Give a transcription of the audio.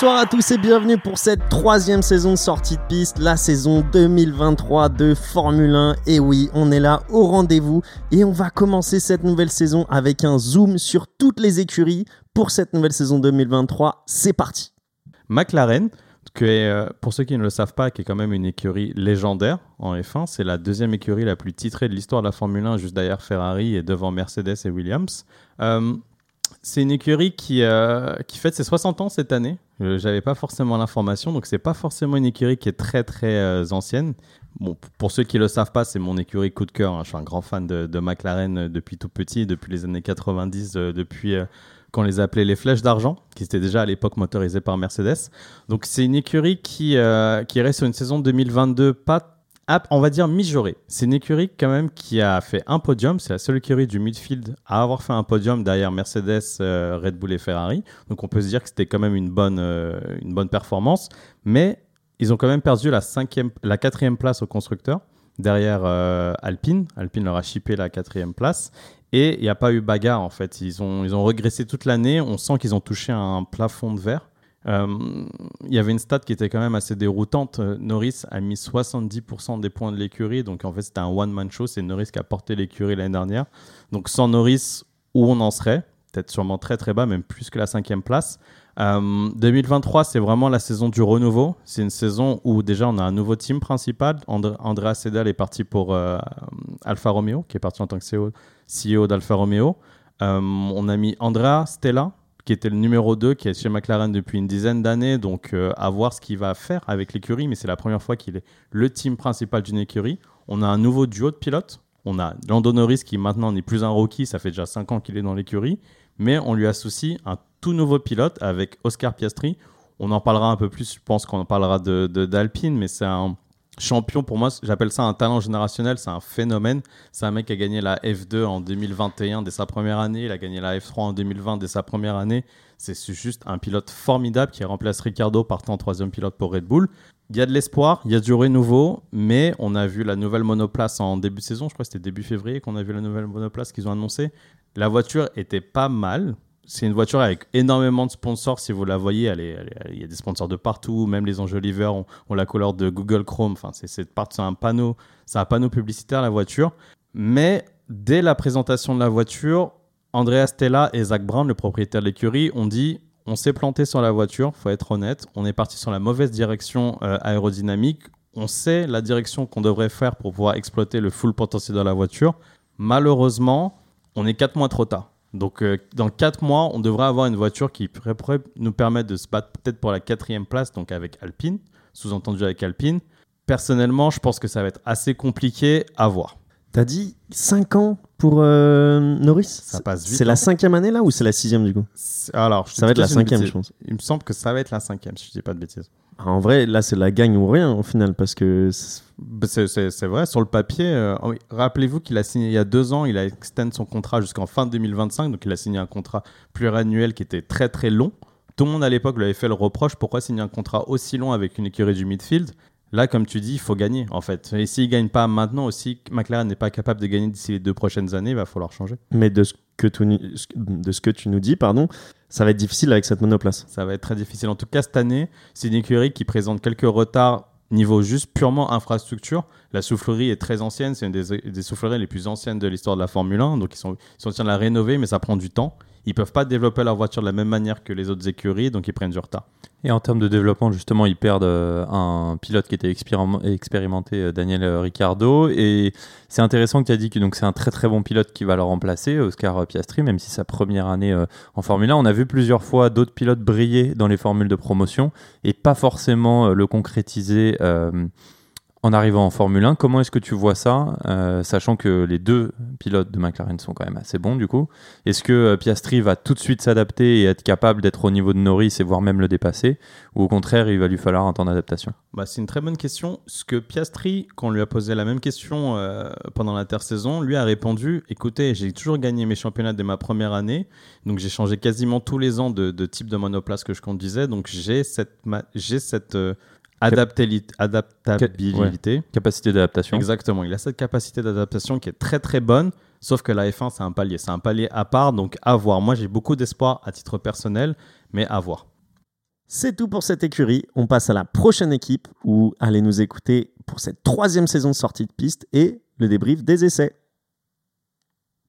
Bonsoir à tous et bienvenue pour cette troisième saison de sortie de piste, la saison 2023 de Formule 1. Et oui, on est là au rendez-vous et on va commencer cette nouvelle saison avec un zoom sur toutes les écuries pour cette nouvelle saison 2023. C'est parti. McLaren, que, euh, pour ceux qui ne le savent pas, qui est quand même une écurie légendaire en F1, c'est la deuxième écurie la plus titrée de l'histoire de la Formule 1, juste derrière Ferrari et devant Mercedes et Williams. Euh, c'est une écurie qui, euh, qui fête ses 60 ans cette année. Euh, J'avais pas forcément l'information, donc c'est pas forcément une écurie qui est très très euh, ancienne. Bon, pour ceux qui le savent pas, c'est mon écurie coup de cœur. hein. Je suis un grand fan de, de McLaren euh, depuis tout petit, depuis les années 90, euh, depuis qu'on les appelait les Flèches d'argent, qui étaient déjà à l'époque motorisées par Mercedes. Donc c'est une écurie qui, qui reste sur une saison 2022 pas on va dire mijaurée. C'est une écurie quand même qui a fait un podium. C'est la seule écurie du midfield à avoir fait un podium derrière Mercedes, euh, Red Bull et Ferrari. Donc on peut se dire que c'était quand même une bonne, euh, une bonne performance. Mais ils ont quand même perdu la, cinquième, la quatrième place au constructeur derrière euh, Alpine. Alpine leur a chippé la quatrième place. Et il n'y a pas eu bagarre en fait. Ils ont, ils ont régressé toute l'année. On sent qu'ils ont touché un plafond de verre. Euh, Il y avait une stat qui était quand même assez déroutante. Euh, Norris a mis 70% des points de l'écurie. Donc en fait, c'était un one-man show. C'est Norris qui a porté l'écurie l'année dernière. Donc sans Norris, où on en serait? Peut-être sûrement très très bas, même plus que la cinquième place. Euh, 2023, c'est vraiment la saison du renouveau. C'est une saison où déjà on a un nouveau team principal. Andr- Andrea Sedal est parti pour euh, Alfa Romeo, qui est parti en tant que CEO, CEO d'Alfa Romeo. Euh, on a mis Andrea Stella, qui était le numéro 2, qui est chez McLaren depuis une dizaine d'années. Donc euh, à voir ce qu'il va faire avec l'écurie, mais c'est la première fois qu'il est le team principal d'une écurie. On a un nouveau duo de pilotes. On a Lando Norris qui maintenant n'est plus un rookie, ça fait déjà 5 ans qu'il est dans l'écurie, mais on lui associe un tout nouveau pilote avec Oscar Piastri. On en parlera un peu plus, je pense qu'on en parlera de, de- d'Alpine, mais c'est un champion pour moi, j'appelle ça un talent générationnel, c'est un phénomène. C'est un mec qui a gagné la F2 en 2021 dès sa première année, il a gagné la F3 en 2020 dès sa première année. C'est juste un pilote formidable qui remplace Ricardo partant troisième pilote pour Red Bull. Il y a de l'espoir, il y a du renouveau, mais on a vu la nouvelle monoplace en début de saison. Je crois que c'était début février qu'on a vu la nouvelle monoplace qu'ils ont annoncée. La voiture était pas mal. C'est une voiture avec énormément de sponsors. Si vous la voyez, il y a des sponsors de partout. Même les enjoliveurs ont, ont la couleur de Google Chrome. Enfin, c'est un panneau, c'est un publicitaire la voiture. Mais dès la présentation de la voiture, Andrea Stella et Zach Brown, le propriétaire de l'écurie, ont dit on s'est planté sur la voiture, faut être honnête. On est parti sur la mauvaise direction euh, aérodynamique. On sait la direction qu'on devrait faire pour pouvoir exploiter le full potentiel de la voiture. Malheureusement, on est 4 mois trop tard. Donc, euh, dans 4 mois, on devrait avoir une voiture qui pourrait, nous permettre de se battre peut-être pour la quatrième place, donc avec Alpine, sous-entendu avec Alpine. Personnellement, je pense que ça va être assez compliqué à voir. T'as dit 5 ans pour euh, Norris Ça passe vite, C'est la hein. cinquième année là ou c'est la sixième du coup Alors, Ça va être la cinquième, je pense. Il me semble que ça va être la cinquième, si je dis pas de bêtises. Ah, En vrai, là c'est la gagne ou rien au final parce que c'est- Bah, vrai, sur le papier, euh, rappelez-vous qu'il a signé il y a deux ans, il a extend son contrat jusqu'en fin 2025, donc il a signé un contrat pluriannuel qui était très très long. Tout le monde à l'époque lui avait fait le reproche, pourquoi signer un contrat aussi long avec une écurie du midfield? Là, comme tu dis, il faut gagner en fait. Et s'il ne gagne pas maintenant aussi, McLaren n'est pas capable de gagner d'ici les deux prochaines années, il va falloir changer. mais de ce que tu, nous- de ce que tu nous dis, pardon, ça va être difficile avec cette monoplace. Ça va être très difficile. En tout cas, cette année, c'est une écurie qui présente quelques retards niveau juste purement infrastructure. La soufflerie est très ancienne, c'est une des, des souffleries les plus anciennes de l'histoire de la Formule 1, donc ils sont, ils sont en train de la rénover, mais ça prend du temps. Ils peuvent pas développer leur voiture de la même manière que les autres écuries, donc ils prennent du retard. Et en termes de développement, justement, ils perdent euh, un pilote qui était expérim- expérimenté, euh, Daniel euh, Ricciardo. Et c'est intéressant que tu as dit que c'est un très très bon pilote qui va le remplacer, Oscar Piastri, même si sa première année en Formule 1. On a vu plusieurs fois d'autres pilotes briller dans les formules de promotion et pas forcément le concrétiser. En arrivant en Formule 1, comment est-ce que tu vois ça, euh, sachant que les deux pilotes de McLaren sont quand même assez bons du coup? Est-ce que euh, Piastri va tout de suite s'adapter et être capable d'être au niveau de Norris et voire même le dépasser? Ou au contraire, il va lui falloir un temps d'adaptation? Bah, c'est une très bonne question. Ce que Piastri, quand on lui a posé la même question euh, pendant l'intersaison, lui a répondu Écoutez, j'ai toujours gagné mes championnats dès ma première année, donc j'ai changé quasiment tous les ans de, de type de monoplace que je conduisais, donc j'ai cette, j'ai cette adaptabilité. Capacité d'adaptation Exactement, il a cette capacité d'adaptation qui est très très bonne, sauf que la F1 c'est un palier, c'est un palier à part, donc à voir. Moi j'ai beaucoup d'espoir à titre personnel, mais à voir. C'est tout pour cette écurie. On passe à la prochaine équipe où allez nous écouter pour cette troisième saison de sortie de piste et le débrief des essais.